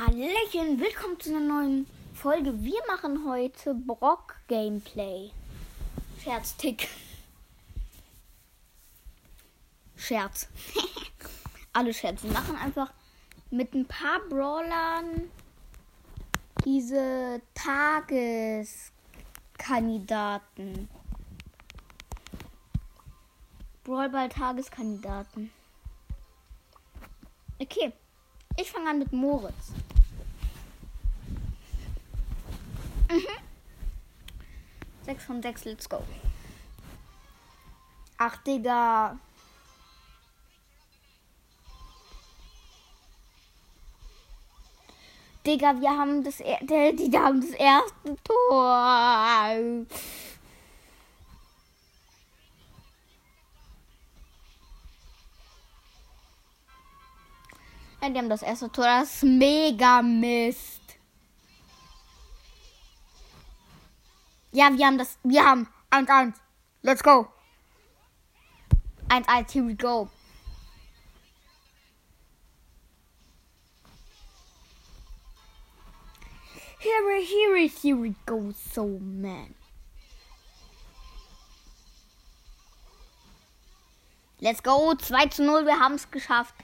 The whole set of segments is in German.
Hallöchen, willkommen zu einer neuen Folge. Wir machen heute Brock Gameplay. Scherz. Alle Scherz. Wir machen einfach mit ein paar Brawlern diese Tageskandidaten. Brawlball Tageskandidaten. Okay. Ich fange an mit Moritz. Mhm. 6 von 6, let's go. Ach, Digga. Digga, wir haben das, die, die haben das erste Tor. Ja, die haben das erste Tor. Das ist mega Mist. Ja, wir haben das. Wir haben 1-1. Let's go. 1-1, here we go. Here we, here we, here we go, so man. Let's go, 2 zu 0, wir haben es geschafft.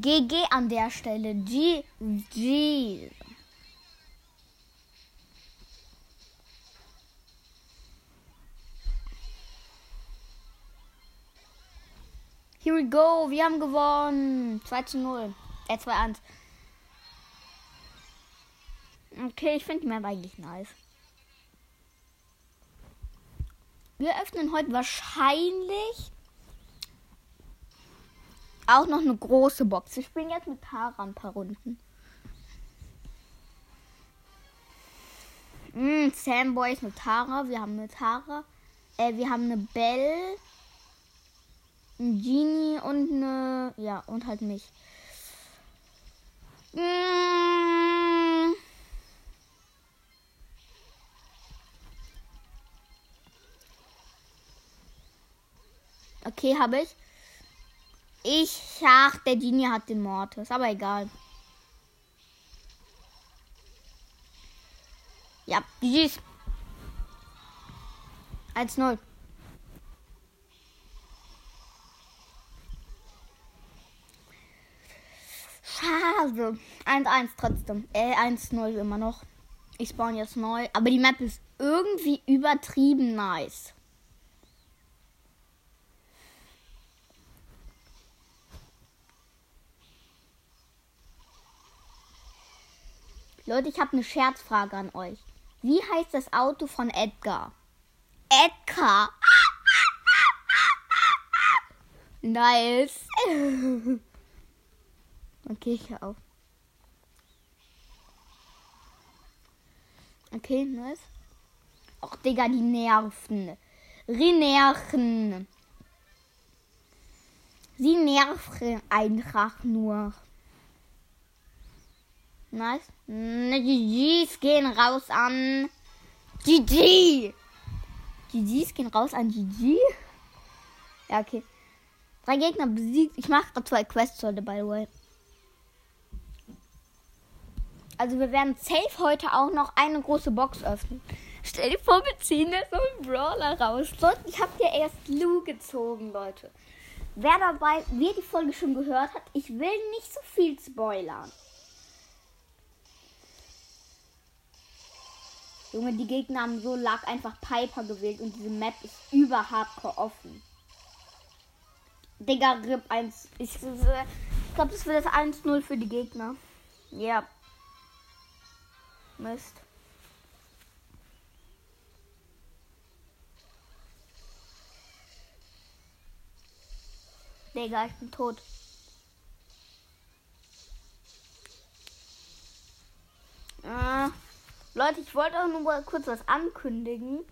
GG an der Stelle. GG. Here we go. Wir haben gewonnen. 2 zu 0. Äh, 2 1. Okay, ich finde die Map eigentlich nice. Wir öffnen heute wahrscheinlich auch noch eine große Box. Ich spiele jetzt mit Tara ein paar Runden. Mm, Samboy ist mit Tara. Wir haben eine Tara. Äh, wir haben eine Belle. Ein Genie und eine. Ja, und halt mich. Mm. Okay, habe ich. Ich, ach, der Genie hat den Mortis, aber egal. Ja, GG's. 1-0. Schade. 1-1 trotzdem. Äh, 1-0 immer noch. Ich spawn jetzt neu. Aber die Map ist irgendwie übertrieben nice. Leute, ich habe eine Scherzfrage an euch. Wie heißt das Auto von Edgar? Edgar. Nice. Okay, ich hör auf. Okay, nice. Och, Digga, die nerven. Rinerchen. Sie nerven einfach nur. Nice. Ne, GGs gehen raus an GG. GGs gehen raus an GG. Ja, okay. Drei Gegner besiegt. Ich mache zwei Quests heute, by the way. Also wir werden safe heute auch noch eine große Box öffnen. Stell dir vor, wir ziehen da so einen Brawler raus. Ich habe ja erst Lou gezogen, Leute. Wer dabei, wer die Folge schon gehört hat, ich will nicht so viel spoilern. Junge, die Gegner haben so lag einfach Piper gewählt und diese Map ist über Hardcore offen. Digga, RIP 1. Ich, ich glaube, das wird das 1-0 für die Gegner. Ja. Mist. Digga, ich bin tot. Äh. Leute, ich wollte auch nur kurz was ankündigen.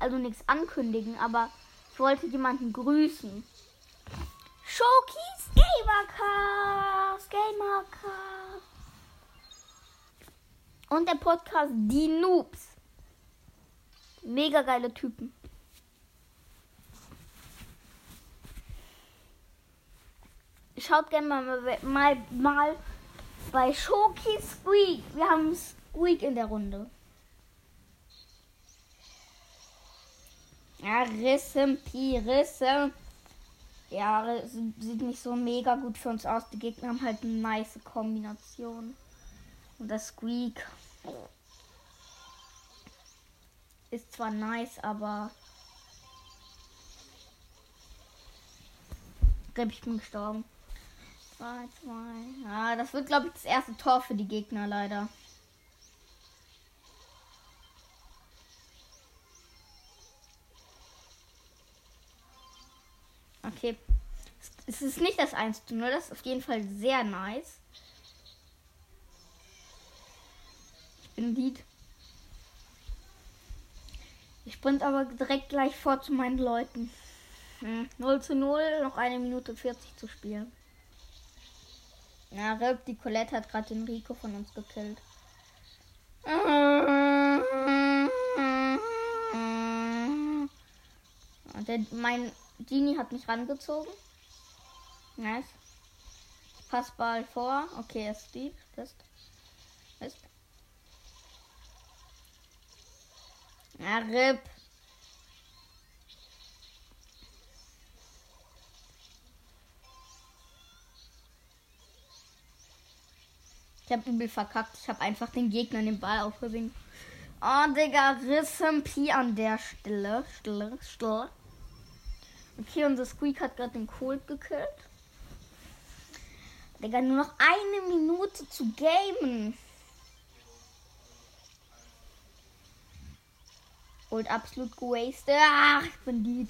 Also nichts ankündigen, aber ich wollte jemanden grüßen. Showkeys Gamercast, Gamercast. Und der Podcast Die Noobs. Mega geile Typen. Schaut gerne mal, mal, mal bei Shoki Squeak. Wir haben Squeak in der Runde. Ja, Rissen, Pi, Risse. Ja, sieht nicht so mega gut für uns aus. Die Gegner haben halt eine nice Kombination. Und das Squeak ist zwar nice, aber ich bin gestorben. 2, 2. Ja, das wird, glaube ich, das erste Tor für die Gegner leider. Okay. Es ist nicht das 1 zu 0, das ist auf jeden Fall sehr nice. Ich bin Lied. Ich sprint aber direkt gleich vor zu meinen Leuten. Hm, 0 zu 0, noch eine Minute 40 zu spielen. Ja, Rip, die Colette hat gerade den Rico von uns gekillt. Und der, mein Genie hat mich rangezogen. Nice. Ich passe Ball vor. Okay, er ist deep. Ist. Ist. Ja, Rip. Ich habe übel verkackt. Ich habe einfach den Gegner den Ball aufgesehen. Oh, Digga, Rissen Pi an der Stelle. Stille, Stille. Okay, unser Squeak hat gerade den Cold gekillt. Digga, nur noch eine Minute zu gamen. Und absolut gewastet. Ach, ich bin Lied.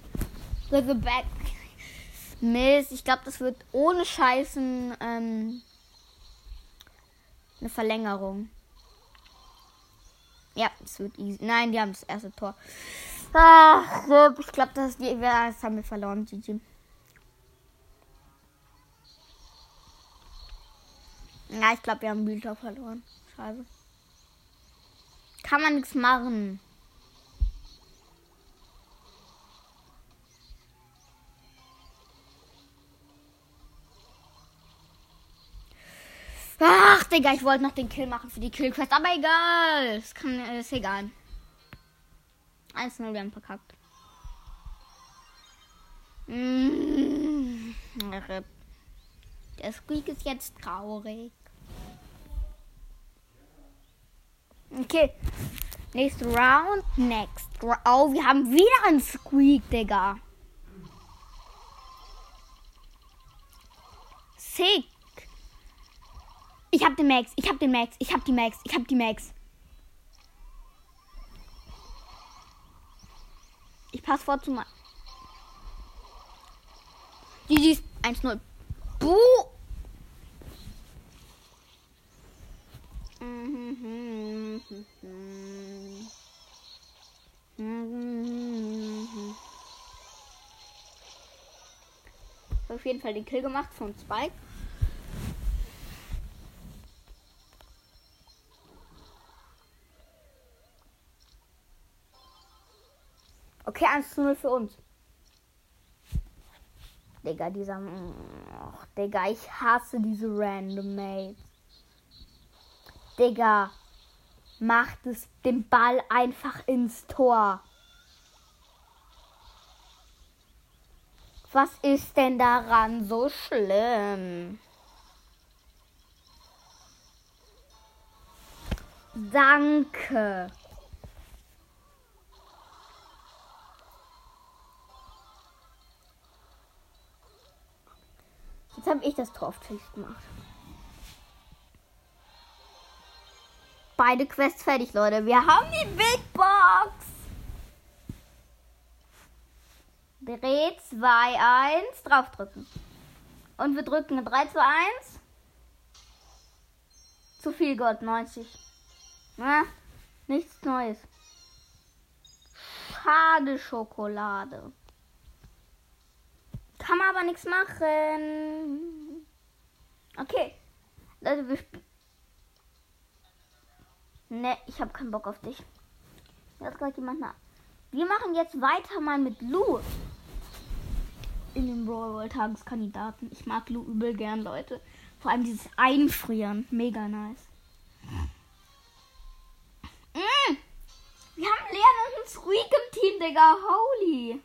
Back. Mist, ich glaube, das wird ohne Scheißen ähm, eine Verlängerung. Ja, es wird easy. Nein, die haben das erste Tor. Ach, ich glaube, das, das haben wir verloren, GG. Ja, ich glaube, wir haben Bildschirm verloren. Scheiße. Kann man nichts machen. Ach, Digga, ich wollte noch den Kill machen für die Killquest, aber egal. Es ist egal. 1-0, wir haben verkackt. Mmh. Der Squeak ist jetzt traurig. Okay. Nächste Round. Next. Oh, wir haben wieder einen Squeak, Digga. Sick. Ich hab den Max. Ich hab den Max. Ich hab die Max. Ich hab die Max. Vor zu mal. GG's 1-0. Buh! Auf jeden Fall den Kill gemacht von Spike. Okay, 1 zu 0 für uns. Digga, dieser. Och, Digga, ich hasse diese Random Mates. Digga, macht es den Ball einfach ins Tor. Was ist denn daran so schlimm? Danke. Habe ich das Tor gemacht. Beide Quests fertig, Leute. Wir haben die Big Box. 3, 2, 1. Draufdrücken. Und wir drücken 3, 2, 1. Zu viel Gott, 90. Na, nichts Neues. Schade Schokolade. Kann man aber nichts machen. Okay. Leute, wir spielen. Ne, ich habe keinen Bock auf dich. Jetzt gerade jemand nach. Wir machen jetzt weiter mal mit Lou. In den Brawl World Tageskandidaten. Ich mag Lou übel gern, Leute. Vor allem dieses Einfrieren. Mega nice. Mm. Wir haben Leon und Squeak im Team, Digga. Holy.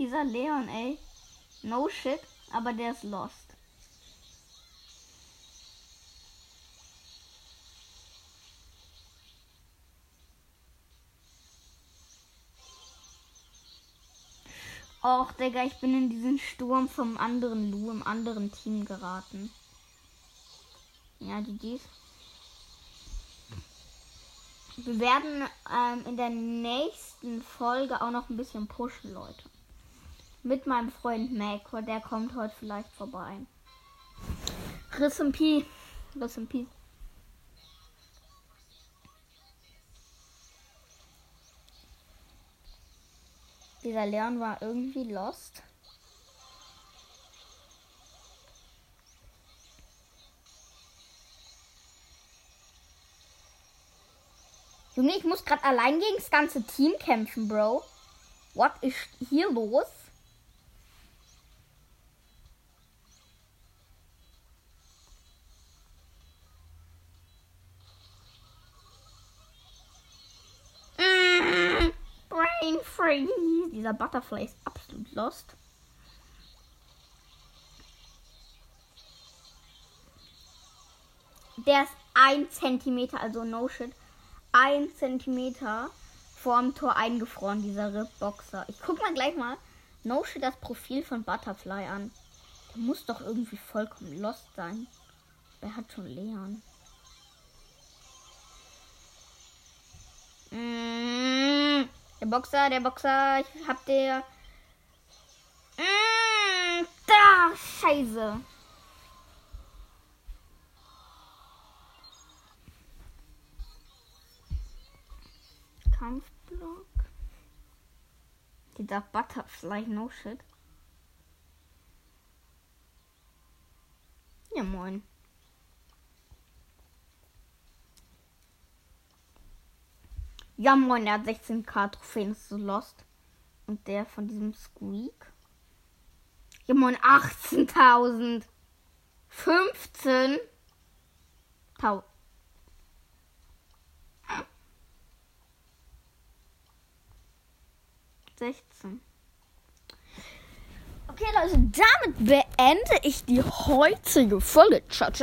Dieser Leon, ey. No shit, aber der ist lost. Och, Digga, ich bin in diesen Sturm vom anderen Lu im anderen Team geraten. Ja, die dies. Wir werden ähm, in der nächsten Folge auch noch ein bisschen pushen, Leute. Mit meinem Freund Mac, der kommt heute vielleicht vorbei. Riss und Pi. Riss und Pi. Dieser Leon war irgendwie lost. Junge, ich muss gerade allein gegen das ganze Team kämpfen, Bro. What ist hier los? Mm, brain freeze. Dieser Butterfly ist absolut lost. Der ist ein Zentimeter, also no shit ein Zentimeter vorm Tor eingefroren, dieser Rip-Boxer. Ich guck mal gleich mal No shit das Profil von Butterfly an. Der muss doch irgendwie vollkommen lost sein. Wer hat schon Leon? Mm, der Boxer, der Boxer, ich hab der. Mm, da, Scheiße. Kampfblock. Dieser Butterfly, no shit. Ja, moin. Ja, moin, der hat 16k Trophäen, ist so lost. Und der von diesem Squeak. Ja, moin, 18.000. 15. 1000. 16. Okay, Leute, damit beende ich die heutige Folge. Ciao, ciao.